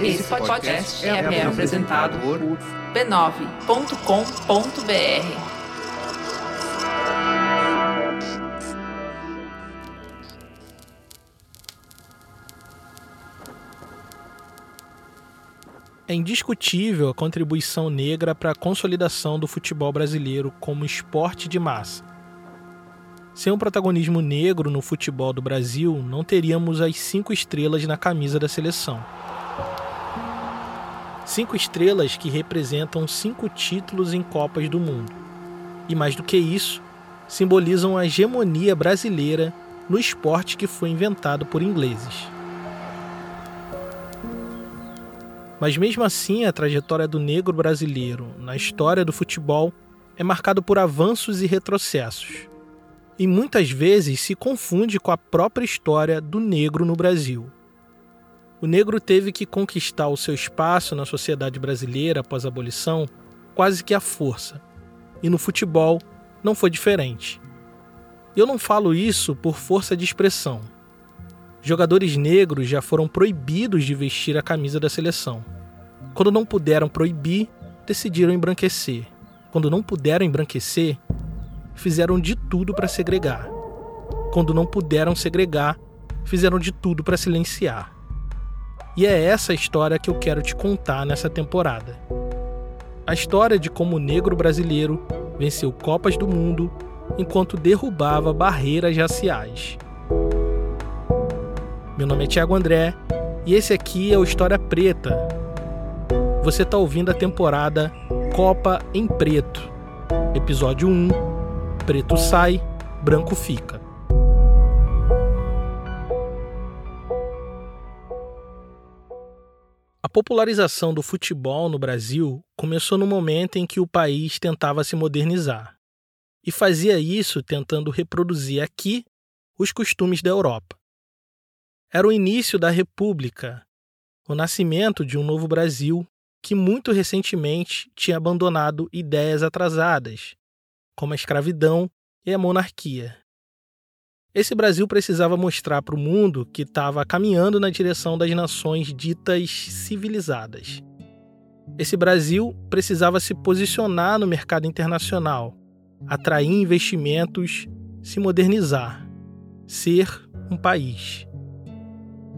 Esse podcast é, é apresentado por b9.com.br. É indiscutível a contribuição negra para a consolidação do futebol brasileiro como esporte de massa. Sem um protagonismo negro no futebol do Brasil, não teríamos as cinco estrelas na camisa da seleção. Cinco estrelas que representam cinco títulos em Copas do Mundo. E mais do que isso, simbolizam a hegemonia brasileira no esporte que foi inventado por ingleses. Mas mesmo assim, a trajetória do negro brasileiro na história do futebol é marcada por avanços e retrocessos. E muitas vezes se confunde com a própria história do negro no Brasil. O negro teve que conquistar o seu espaço na sociedade brasileira após a abolição quase que à força. E no futebol não foi diferente. Eu não falo isso por força de expressão jogadores negros já foram proibidos de vestir a camisa da seleção. Quando não puderam proibir, decidiram embranquecer. Quando não puderam embranquecer, fizeram de tudo para segregar. Quando não puderam segregar, fizeram de tudo para silenciar. E é essa história que eu quero te contar nessa temporada. A história de como o negro brasileiro venceu Copas do Mundo enquanto derrubava barreiras raciais. Meu nome é Thiago André e esse aqui é o História Preta. Você está ouvindo a temporada Copa em Preto, episódio 1: Preto sai, branco fica. Popularização do futebol no Brasil começou no momento em que o país tentava se modernizar. E fazia isso tentando reproduzir aqui os costumes da Europa. Era o início da República, o nascimento de um novo Brasil que muito recentemente tinha abandonado ideias atrasadas, como a escravidão e a monarquia. Esse Brasil precisava mostrar para o mundo que estava caminhando na direção das nações ditas civilizadas. Esse Brasil precisava se posicionar no mercado internacional, atrair investimentos, se modernizar, ser um país.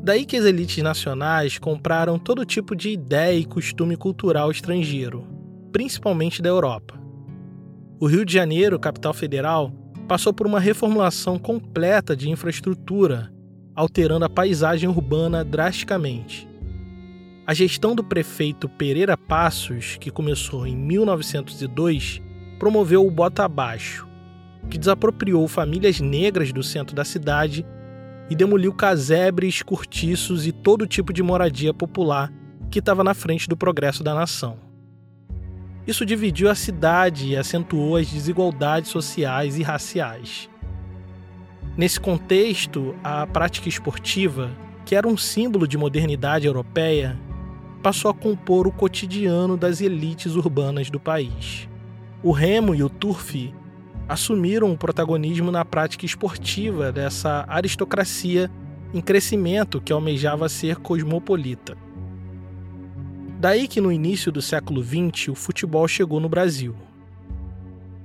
Daí que as elites nacionais compraram todo tipo de ideia e costume cultural estrangeiro, principalmente da Europa. O Rio de Janeiro, capital federal, passou por uma reformulação completa de infraestrutura, alterando a paisagem urbana drasticamente. A gestão do prefeito Pereira Passos, que começou em 1902, promoveu o bota abaixo, que desapropriou famílias negras do centro da cidade e demoliu casebres, cortiços e todo tipo de moradia popular que estava na frente do progresso da nação. Isso dividiu a cidade e acentuou as desigualdades sociais e raciais. Nesse contexto, a prática esportiva, que era um símbolo de modernidade europeia, passou a compor o cotidiano das elites urbanas do país. O remo e o turf assumiram o protagonismo na prática esportiva dessa aristocracia em crescimento que almejava ser cosmopolita. Daí que no início do século XX o futebol chegou no Brasil.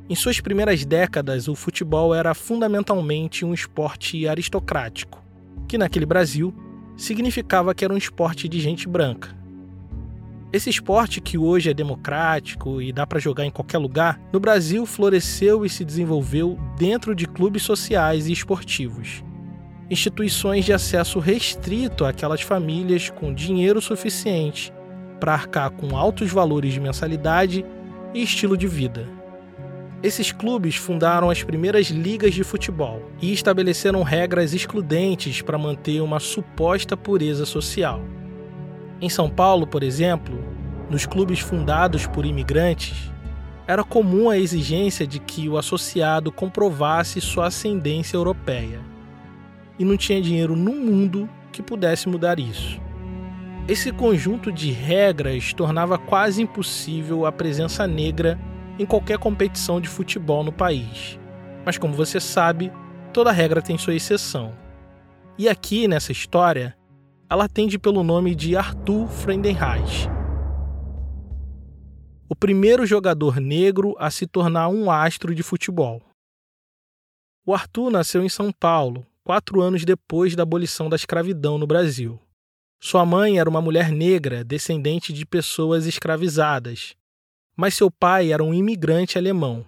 Em suas primeiras décadas, o futebol era fundamentalmente um esporte aristocrático, que naquele Brasil significava que era um esporte de gente branca. Esse esporte que hoje é democrático e dá para jogar em qualquer lugar, no Brasil floresceu e se desenvolveu dentro de clubes sociais e esportivos. Instituições de acesso restrito àquelas famílias com dinheiro suficiente para arcar com altos valores de mensalidade e estilo de vida. Esses clubes fundaram as primeiras ligas de futebol e estabeleceram regras excludentes para manter uma suposta pureza social. Em São Paulo, por exemplo, nos clubes fundados por imigrantes, era comum a exigência de que o associado comprovasse sua ascendência europeia. E não tinha dinheiro no mundo que pudesse mudar isso. Esse conjunto de regras tornava quase impossível a presença negra em qualquer competição de futebol no país. Mas como você sabe, toda regra tem sua exceção. E aqui nessa história, ela atende pelo nome de Arthur Friedenreich. O primeiro jogador negro a se tornar um astro de futebol. O Arthur nasceu em São Paulo, quatro anos depois da abolição da escravidão no Brasil. Sua mãe era uma mulher negra, descendente de pessoas escravizadas, mas seu pai era um imigrante alemão.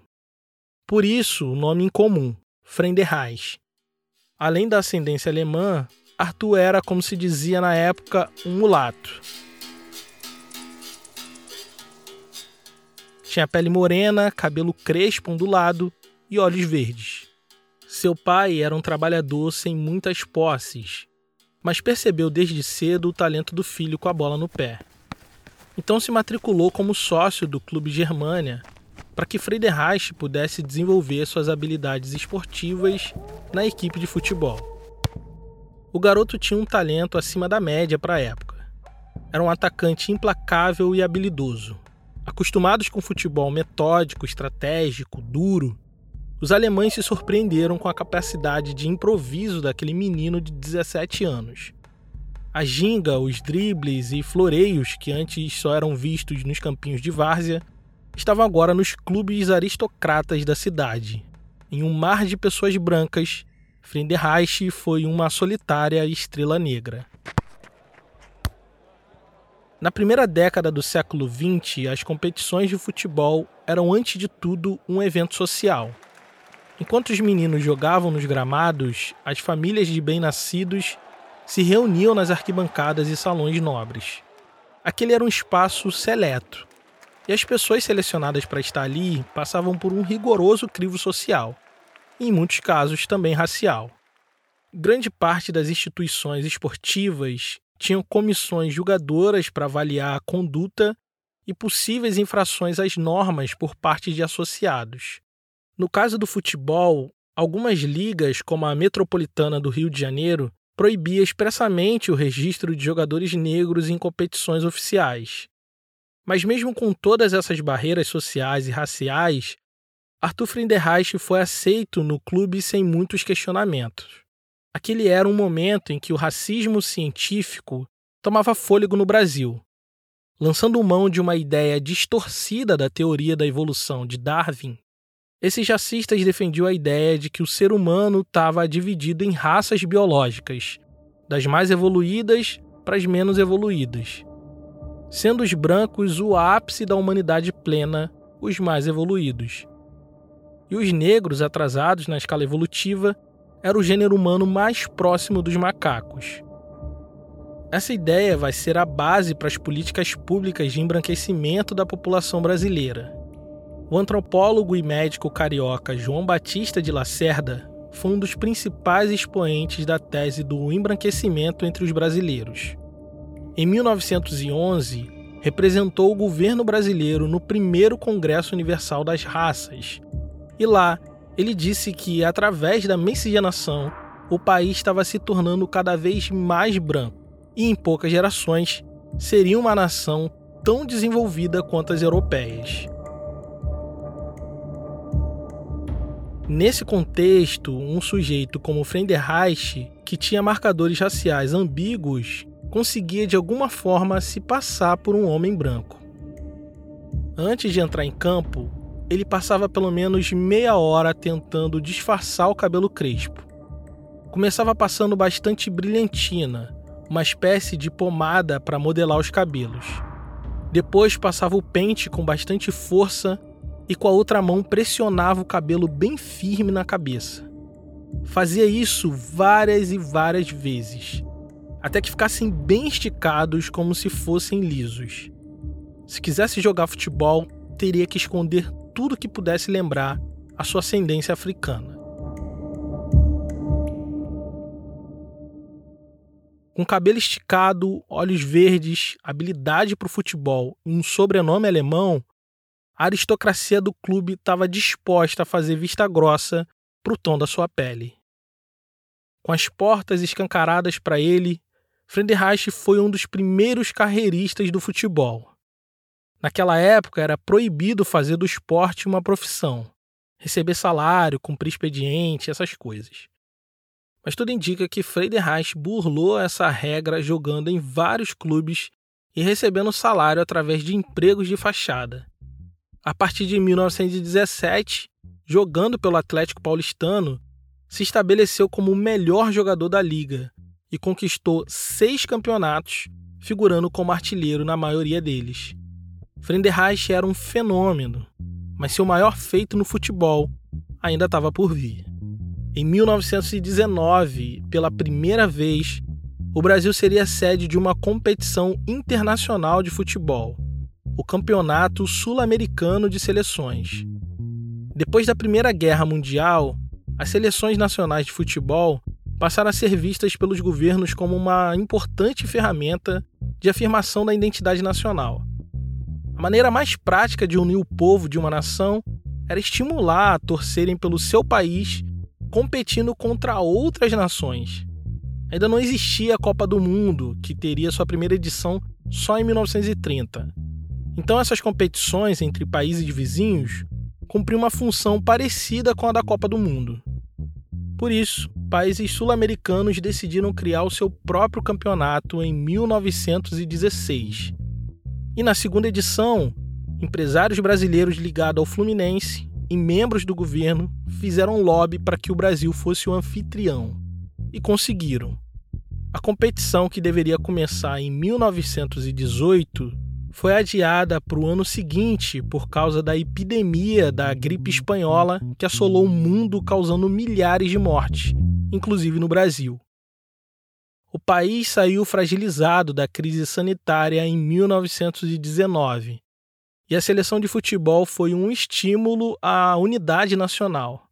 Por isso, o nome incomum, Friedenreich. Além da ascendência alemã, Arthur era, como se dizia na época, um mulato. Tinha pele morena, cabelo crespo ondulado e olhos verdes. Seu pai era um trabalhador sem muitas posses, mas percebeu desde cedo o talento do filho com a bola no pé. Então se matriculou como sócio do Clube Germânia para que Friedreich pudesse desenvolver suas habilidades esportivas na equipe de futebol. O garoto tinha um talento acima da média para a época. Era um atacante implacável e habilidoso. Acostumados com futebol metódico, estratégico, duro, os alemães se surpreenderam com a capacidade de improviso daquele menino de 17 anos. A ginga, os dribles e floreios que antes só eram vistos nos campinhos de várzea estavam agora nos clubes aristocratas da cidade. Em um mar de pessoas brancas, Friedenreich foi uma solitária estrela negra. Na primeira década do século XX, as competições de futebol eram, antes de tudo, um evento social. Enquanto os meninos jogavam nos gramados, as famílias de bem-nascidos se reuniam nas arquibancadas e salões nobres. Aquele era um espaço seleto, e as pessoas selecionadas para estar ali passavam por um rigoroso crivo social, e em muitos casos também racial. Grande parte das instituições esportivas tinham comissões julgadoras para avaliar a conduta e possíveis infrações às normas por parte de associados. No caso do futebol, algumas ligas, como a Metropolitana do Rio de Janeiro, proibia expressamente o registro de jogadores negros em competições oficiais. Mas mesmo com todas essas barreiras sociais e raciais, Arthur Friedenreich foi aceito no clube sem muitos questionamentos. Aquele era um momento em que o racismo científico tomava fôlego no Brasil. Lançando mão de uma ideia distorcida da teoria da evolução de Darwin, esses racistas defendiam a ideia de que o ser humano estava dividido em raças biológicas, das mais evoluídas para as menos evoluídas sendo os brancos o ápice da humanidade plena, os mais evoluídos. E os negros, atrasados na escala evolutiva, era o gênero humano mais próximo dos macacos. Essa ideia vai ser a base para as políticas públicas de embranquecimento da população brasileira. O antropólogo e médico carioca João Batista de Lacerda foi um dos principais expoentes da tese do embranquecimento entre os brasileiros. Em 1911, representou o governo brasileiro no primeiro Congresso Universal das Raças. E lá, ele disse que, através da miscigenação, o país estava se tornando cada vez mais branco e, em poucas gerações, seria uma nação tão desenvolvida quanto as europeias. Nesse contexto, um sujeito como Friedenreich, que tinha marcadores raciais ambíguos, conseguia de alguma forma se passar por um homem branco. Antes de entrar em campo, ele passava pelo menos meia hora tentando disfarçar o cabelo crespo. Começava passando bastante brilhantina, uma espécie de pomada para modelar os cabelos. Depois passava o pente com bastante força e com a outra mão pressionava o cabelo bem firme na cabeça. Fazia isso várias e várias vezes, até que ficassem bem esticados como se fossem lisos. Se quisesse jogar futebol, teria que esconder tudo que pudesse lembrar a sua ascendência africana. Com cabelo esticado, olhos verdes, habilidade para o futebol e um sobrenome alemão, a aristocracia do clube estava disposta a fazer vista grossa para o tom da sua pele. Com as portas escancaradas para ele, Friedenreich foi um dos primeiros carreiristas do futebol. Naquela época era proibido fazer do esporte uma profissão, receber salário, cumprir expediente, essas coisas. Mas tudo indica que Friedenreich burlou essa regra jogando em vários clubes e recebendo salário através de empregos de fachada. A partir de 1917, jogando pelo Atlético Paulistano, se estabeleceu como o melhor jogador da liga e conquistou seis campeonatos, figurando como artilheiro na maioria deles. Friedenreich era um fenômeno, mas seu maior feito no futebol ainda estava por vir. Em 1919, pela primeira vez, o Brasil seria sede de uma competição internacional de futebol, o Campeonato Sul-Americano de Seleções. Depois da Primeira Guerra Mundial, as seleções nacionais de futebol passaram a ser vistas pelos governos como uma importante ferramenta de afirmação da identidade nacional. A maneira mais prática de unir o povo de uma nação era estimular a torcerem pelo seu país competindo contra outras nações. Ainda não existia a Copa do Mundo, que teria sua primeira edição só em 1930. Então essas competições entre países vizinhos cumpriam uma função parecida com a da Copa do Mundo. Por isso, países sul-americanos decidiram criar o seu próprio campeonato em 1916. E na segunda edição, empresários brasileiros ligados ao Fluminense e membros do governo fizeram lobby para que o Brasil fosse o anfitrião. E conseguiram. A competição, que deveria começar em 1918, foi adiada para o ano seguinte por causa da epidemia da gripe espanhola que assolou o mundo, causando milhares de mortes, inclusive no Brasil. O país saiu fragilizado da crise sanitária em 1919 e a seleção de futebol foi um estímulo à unidade nacional.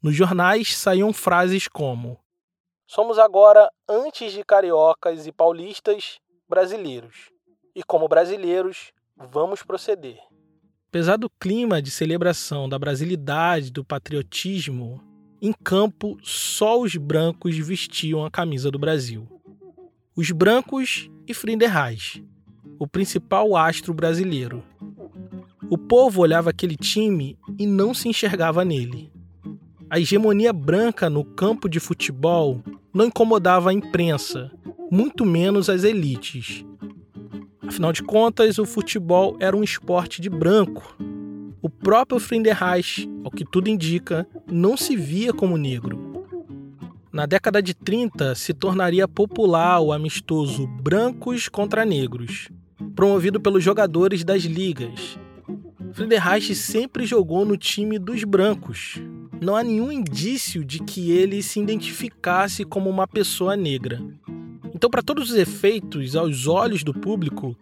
Nos jornais saíam frases como: Somos agora, antes de cariocas e paulistas, brasileiros e, como brasileiros, vamos proceder. Apesar do clima de celebração da brasilidade, do patriotismo, em campo só os brancos vestiam a camisa do Brasil. Os brancos e Frinderrais, o principal astro brasileiro. O povo olhava aquele time e não se enxergava nele. A hegemonia branca no campo de futebol não incomodava a imprensa, muito menos as elites, Afinal de contas, o futebol era um esporte de branco. O próprio Friedenreich, ao que tudo indica, não se via como negro. Na década de 30, se tornaria popular o amistoso Brancos contra Negros, promovido pelos jogadores das ligas. Friedenreich sempre jogou no time dos brancos. Não há nenhum indício de que ele se identificasse como uma pessoa negra. Então, para todos os efeitos, aos olhos do público,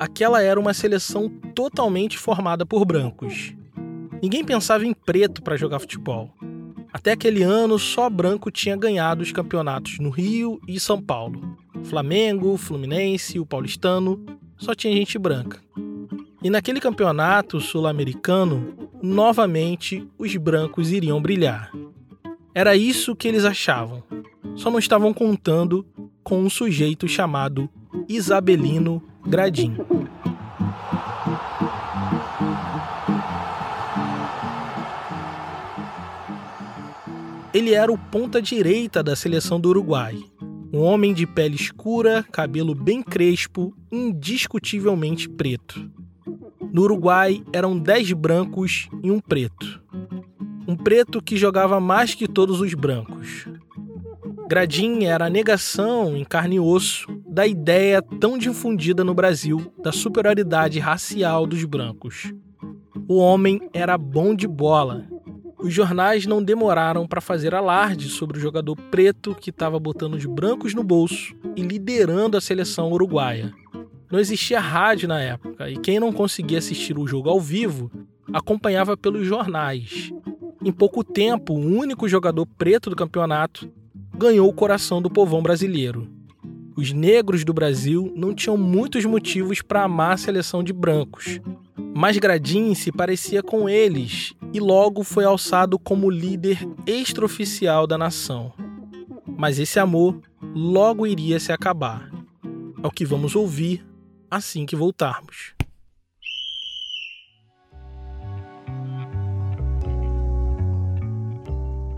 aquela era uma seleção totalmente formada por brancos. Ninguém pensava em preto para jogar futebol. Até aquele ano, só branco tinha ganhado os campeonatos no Rio e São Paulo. Flamengo, Fluminense, o Paulistano, só tinha gente branca. E naquele campeonato sul-americano, novamente os brancos iriam brilhar. Era isso que eles achavam. Só não estavam contando com um sujeito chamado Isabelino Gradim. Ele era o ponta-direita da seleção do Uruguai. Um homem de pele escura, cabelo bem crespo, indiscutivelmente preto. No Uruguai eram dez brancos e um preto. Um preto que jogava mais que todos os brancos. Gradim era a negação em carne e osso da ideia tão difundida no Brasil da superioridade racial dos brancos. O homem era bom de bola. Os jornais não demoraram para fazer alarde sobre o jogador preto que estava botando os brancos no bolso e liderando a seleção uruguaia. Não existia rádio na época e quem não conseguia assistir o jogo ao vivo acompanhava pelos jornais. Em pouco tempo, o único jogador preto do campeonato ganhou o coração do povão brasileiro. Os negros do Brasil não tinham muitos motivos para amar a seleção de brancos, mas Gradim se parecia com eles e logo foi alçado como líder extraoficial da nação. Mas esse amor logo iria se acabar. É o que vamos ouvir assim que voltarmos.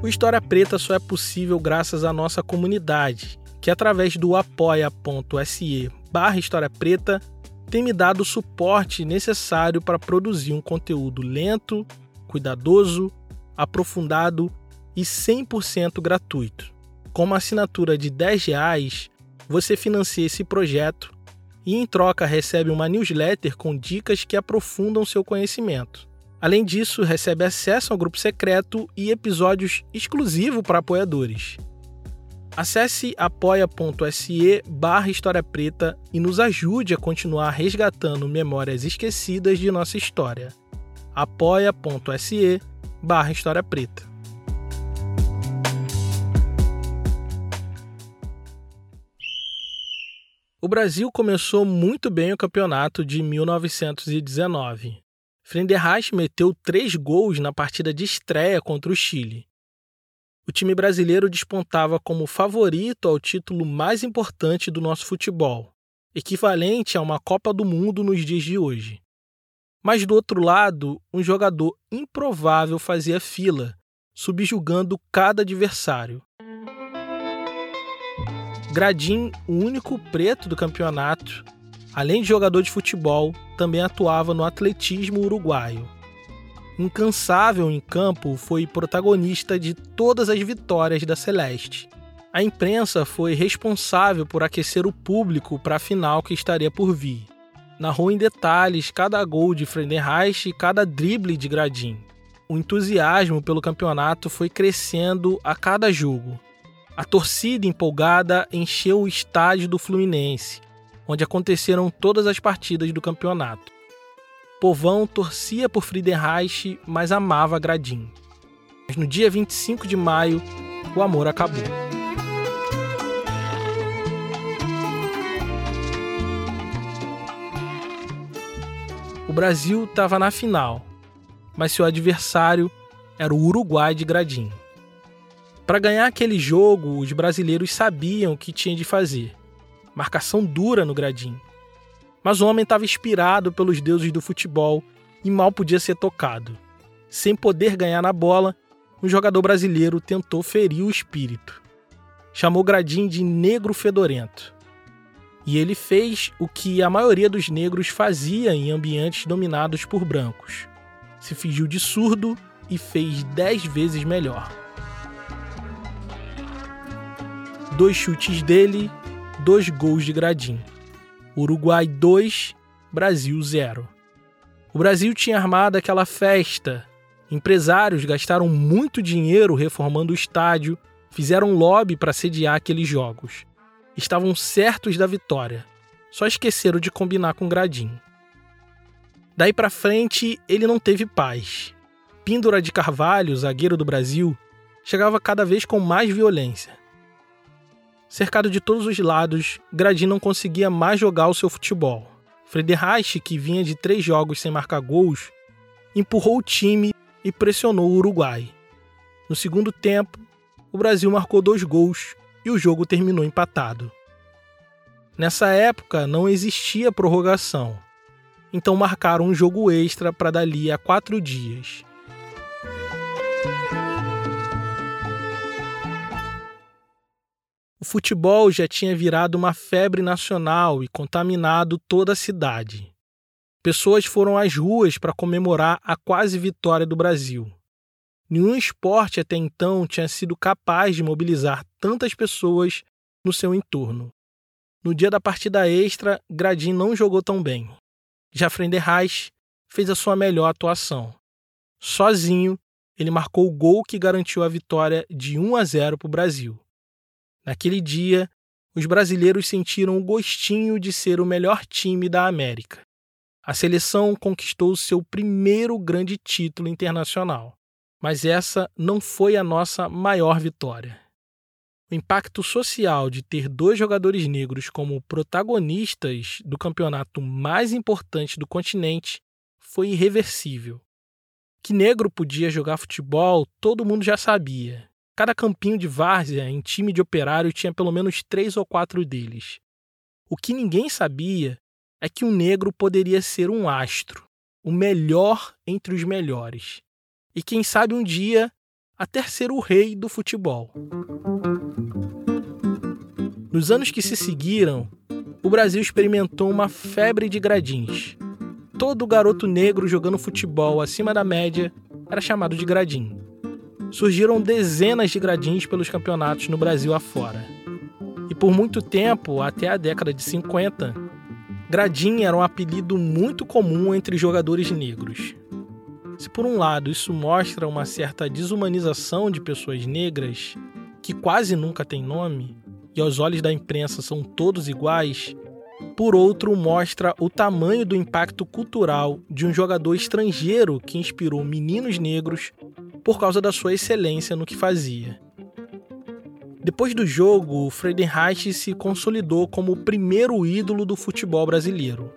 O História Preta só é possível graças à nossa comunidade, que através do apoia.se barra História Preta tem me dado o suporte necessário para produzir um conteúdo lento, cuidadoso, aprofundado e 100% gratuito. Com uma assinatura de R$ reais, você financia esse projeto e, em troca, recebe uma newsletter com dicas que aprofundam seu conhecimento. Além disso, recebe acesso ao grupo secreto e episódios exclusivos para apoiadores. Acesse apoia.se barra História Preta e nos ajude a continuar resgatando memórias esquecidas de nossa história. apoia.se barra História Preta. O Brasil começou muito bem o campeonato de 1919. Frenderreich meteu três gols na partida de estreia contra o Chile. O time brasileiro despontava como favorito ao título mais importante do nosso futebol, equivalente a uma Copa do Mundo nos dias de hoje. Mas do outro lado, um jogador improvável fazia fila, subjugando cada adversário. Gradim, o único preto do campeonato, além de jogador de futebol, também atuava no atletismo uruguaio. Incansável em campo, foi protagonista de todas as vitórias da Celeste. A imprensa foi responsável por aquecer o público para a final que estaria por vir. Narrou em detalhes cada gol de Friedenreich e cada drible de Gradim. O entusiasmo pelo campeonato foi crescendo a cada jogo. A torcida empolgada encheu o estádio do Fluminense, onde aconteceram todas as partidas do campeonato. Povão torcia por Friedenreich, mas amava Gradim. Mas no dia 25 de maio, o amor acabou. O Brasil estava na final, mas seu adversário era o Uruguai de Gradim. Para ganhar aquele jogo, os brasileiros sabiam o que tinha de fazer. Marcação dura no Gradim. Mas o homem estava inspirado pelos deuses do futebol e mal podia ser tocado. Sem poder ganhar na bola, um jogador brasileiro tentou ferir o espírito. Chamou Gradim de negro fedorento. E ele fez o que a maioria dos negros fazia em ambientes dominados por brancos. Se fingiu de surdo e fez dez vezes melhor. dois chutes dele, dois gols de Gradim. Uruguai 2, Brasil 0. O Brasil tinha armado aquela festa. Empresários gastaram muito dinheiro reformando o estádio, fizeram lobby para sediar aqueles jogos. Estavam certos da vitória. Só esqueceram de combinar com Gradim. Daí para frente, ele não teve paz. Píndora de Carvalho, zagueiro do Brasil, chegava cada vez com mais violência. Cercado de todos os lados, Gradin não conseguia mais jogar o seu futebol. Frederich, que vinha de três jogos sem marcar gols, empurrou o time e pressionou o Uruguai. No segundo tempo, o Brasil marcou dois gols e o jogo terminou empatado. Nessa época não existia prorrogação, então marcaram um jogo extra para dali a quatro dias. O futebol já tinha virado uma febre nacional e contaminado toda a cidade. Pessoas foram às ruas para comemorar a quase vitória do Brasil. Nenhum esporte até então tinha sido capaz de mobilizar tantas pessoas no seu entorno. No dia da partida extra, Gradin não jogou tão bem. Já Frenderreich fez a sua melhor atuação. Sozinho, ele marcou o gol que garantiu a vitória de 1 a 0 para o Brasil. Naquele dia, os brasileiros sentiram o gostinho de ser o melhor time da América. A seleção conquistou seu primeiro grande título internacional, mas essa não foi a nossa maior vitória. O impacto social de ter dois jogadores negros como protagonistas do campeonato mais importante do continente foi irreversível. Que negro podia jogar futebol, todo mundo já sabia, Cada campinho de várzea em time de operário tinha pelo menos três ou quatro deles. O que ninguém sabia é que um negro poderia ser um astro, o melhor entre os melhores. E quem sabe um dia até ser o rei do futebol. Nos anos que se seguiram, o Brasil experimentou uma febre de gradins. Todo garoto negro jogando futebol acima da média era chamado de gradim. Surgiram dezenas de gradins pelos campeonatos no Brasil afora. E por muito tempo, até a década de 50, gradim era um apelido muito comum entre jogadores negros. Se por um lado isso mostra uma certa desumanização de pessoas negras, que quase nunca têm nome, e aos olhos da imprensa são todos iguais, por outro, mostra o tamanho do impacto cultural de um jogador estrangeiro que inspirou meninos negros por causa da sua excelência no que fazia. Depois do jogo, Friedenreich se consolidou como o primeiro ídolo do futebol brasileiro.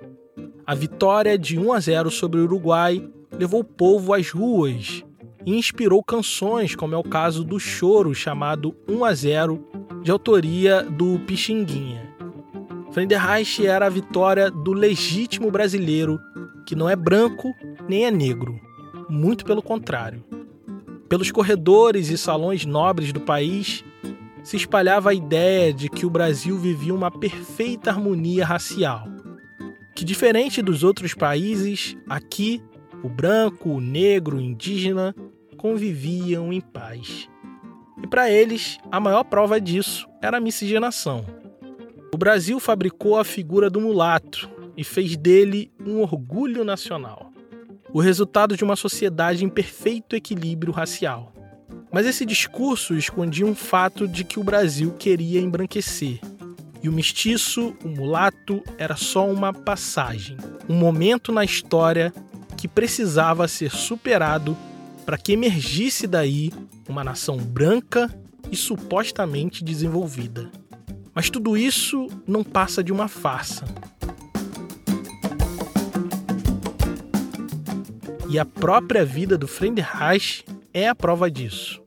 A vitória de 1 a 0 sobre o Uruguai levou o povo às ruas e inspirou canções, como é o caso do choro chamado 1 a 0, de autoria do Pixinguinha. Friedenreich era a vitória do legítimo brasileiro, que não é branco nem é negro. Muito pelo contrário. Pelos corredores e salões nobres do país, se espalhava a ideia de que o Brasil vivia uma perfeita harmonia racial. Que, diferente dos outros países, aqui o branco, o negro, o indígena conviviam em paz. E para eles, a maior prova disso era a miscigenação. O Brasil fabricou a figura do mulato e fez dele um orgulho nacional. O resultado de uma sociedade em perfeito equilíbrio racial. Mas esse discurso escondia um fato de que o Brasil queria embranquecer. E o mestiço, o mulato, era só uma passagem, um momento na história que precisava ser superado para que emergisse daí uma nação branca e supostamente desenvolvida. Mas tudo isso não passa de uma farsa. E a própria vida do Friedenreich é a prova disso.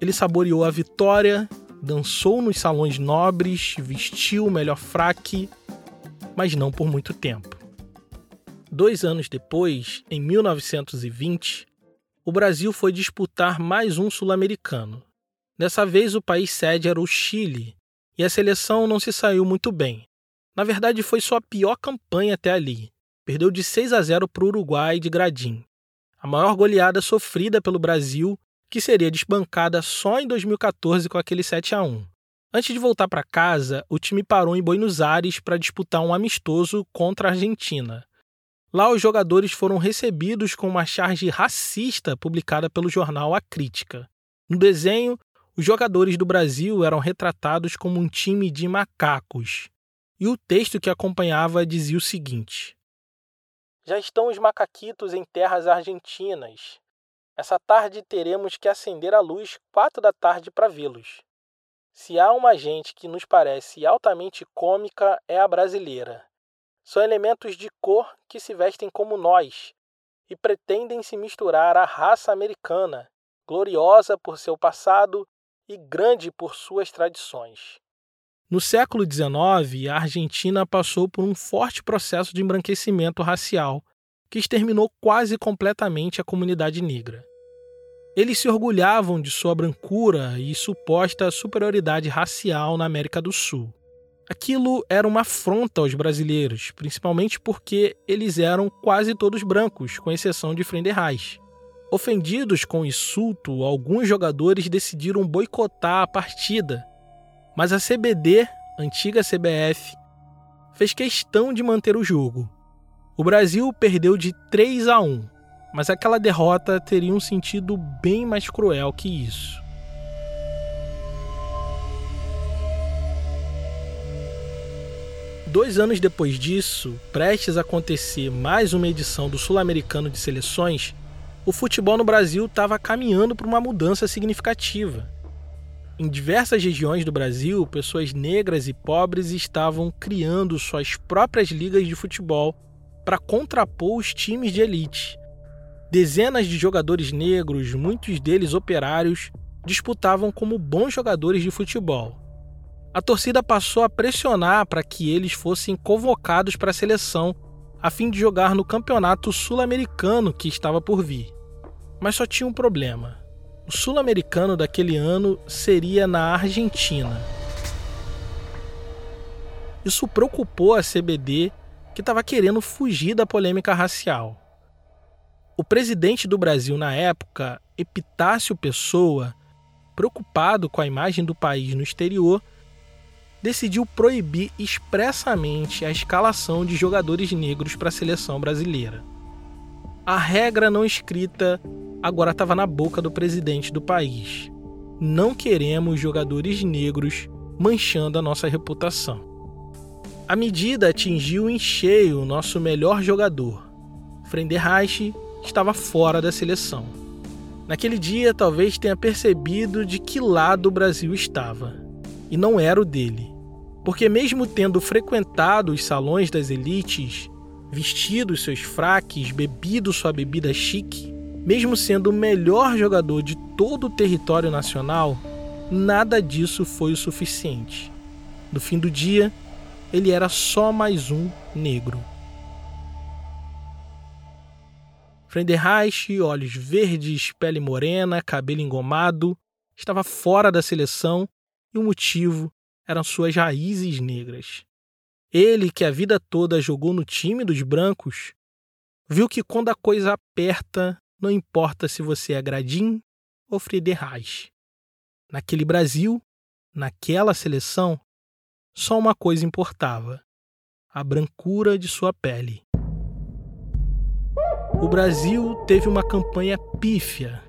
Ele saboreou a vitória, dançou nos salões nobres, vestiu o melhor fraque, mas não por muito tempo. Dois anos depois, em 1920, o Brasil foi disputar mais um sul-americano. Dessa vez, o país sede era o Chile, e a seleção não se saiu muito bem. Na verdade, foi sua pior campanha até ali. Perdeu de 6 a 0 para o Uruguai de Gradim. A maior goleada sofrida pelo Brasil, que seria desbancada só em 2014 com aquele 7 a 1. Antes de voltar para casa, o time parou em Buenos Aires para disputar um amistoso contra a Argentina. Lá, os jogadores foram recebidos com uma charge racista publicada pelo jornal A Crítica. No desenho, os jogadores do Brasil eram retratados como um time de macacos. E o texto que acompanhava dizia o seguinte: Já estão os macaquitos em terras argentinas. Essa tarde teremos que acender a luz quatro da tarde para vê-los. Se há uma gente que nos parece altamente cômica, é a brasileira. São elementos de cor que se vestem como nós e pretendem se misturar à raça americana, gloriosa por seu passado e grande por suas tradições. No século XIX, a Argentina passou por um forte processo de embranquecimento racial que exterminou quase completamente a comunidade negra. Eles se orgulhavam de sua brancura e suposta superioridade racial na América do Sul. Aquilo era uma afronta aos brasileiros, principalmente porque eles eram quase todos brancos, com exceção de Friedenreich. Ofendidos com o insulto, alguns jogadores decidiram boicotar a partida, mas a CBD, antiga CBF, fez questão de manter o jogo. O Brasil perdeu de 3 a 1, mas aquela derrota teria um sentido bem mais cruel que isso. Dois anos depois disso, prestes a acontecer mais uma edição do Sul-Americano de Seleções, o futebol no Brasil estava caminhando para uma mudança significativa. Em diversas regiões do Brasil, pessoas negras e pobres estavam criando suas próprias ligas de futebol para contrapor os times de elite. Dezenas de jogadores negros, muitos deles operários, disputavam como bons jogadores de futebol. A torcida passou a pressionar para que eles fossem convocados para a seleção a fim de jogar no campeonato sul-americano que estava por vir. Mas só tinha um problema. O sul-americano daquele ano seria na Argentina. Isso preocupou a CBD, que estava querendo fugir da polêmica racial. O presidente do Brasil na época, Epitácio Pessoa, preocupado com a imagem do país no exterior, decidiu proibir expressamente a escalação de jogadores negros para a seleção brasileira. A regra não escrita agora estava na boca do presidente do país. Não queremos jogadores negros manchando a nossa reputação. A medida atingiu em cheio o nosso melhor jogador. Frenderreich estava fora da seleção. Naquele dia, talvez tenha percebido de que lado o Brasil estava. E não era o dele. Porque, mesmo tendo frequentado os salões das elites, vestido seus fraques, bebido sua bebida chique, mesmo sendo o melhor jogador de todo o território nacional, nada disso foi o suficiente. No fim do dia, ele era só mais um negro. Frenderreich, olhos verdes, pele morena, cabelo engomado, estava fora da seleção e o motivo eram suas raízes negras. Ele, que a vida toda jogou no time dos brancos, viu que quando a coisa aperta, não importa se você é Gradim ou Friedreich. Naquele Brasil, naquela seleção, só uma coisa importava: a brancura de sua pele. O Brasil teve uma campanha pífia.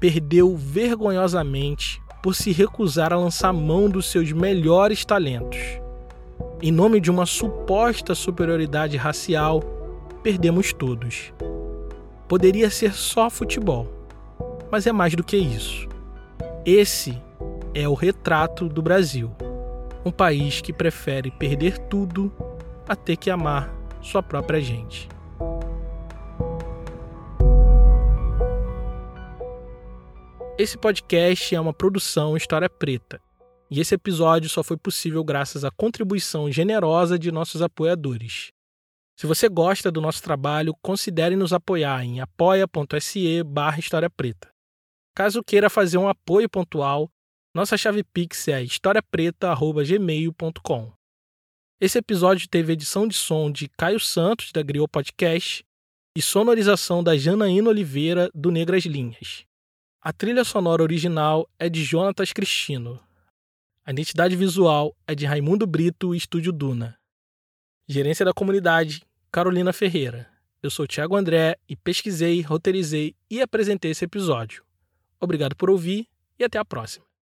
Perdeu vergonhosamente por se recusar a lançar mão dos seus melhores talentos. Em nome de uma suposta superioridade racial, perdemos todos. Poderia ser só futebol, mas é mais do que isso. Esse é o retrato do Brasil. Um país que prefere perder tudo a ter que amar sua própria gente. Esse podcast é uma produção História Preta, e esse episódio só foi possível graças à contribuição generosa de nossos apoiadores. Se você gosta do nosso trabalho, considere nos apoiar em apoia.se barra História Preta. Caso queira fazer um apoio pontual, nossa chave Pix é historiapreta.gmail.com. Esse episódio teve edição de som de Caio Santos, da Griot Podcast, e sonorização da Janaína Oliveira, do Negras Linhas. A trilha sonora original é de Jonatas Cristino. A identidade visual é de Raimundo Brito e Estúdio Duna. Gerência da comunidade, Carolina Ferreira. Eu sou Tiago André e pesquisei, roteirizei e apresentei esse episódio. Obrigado por ouvir e até a próxima.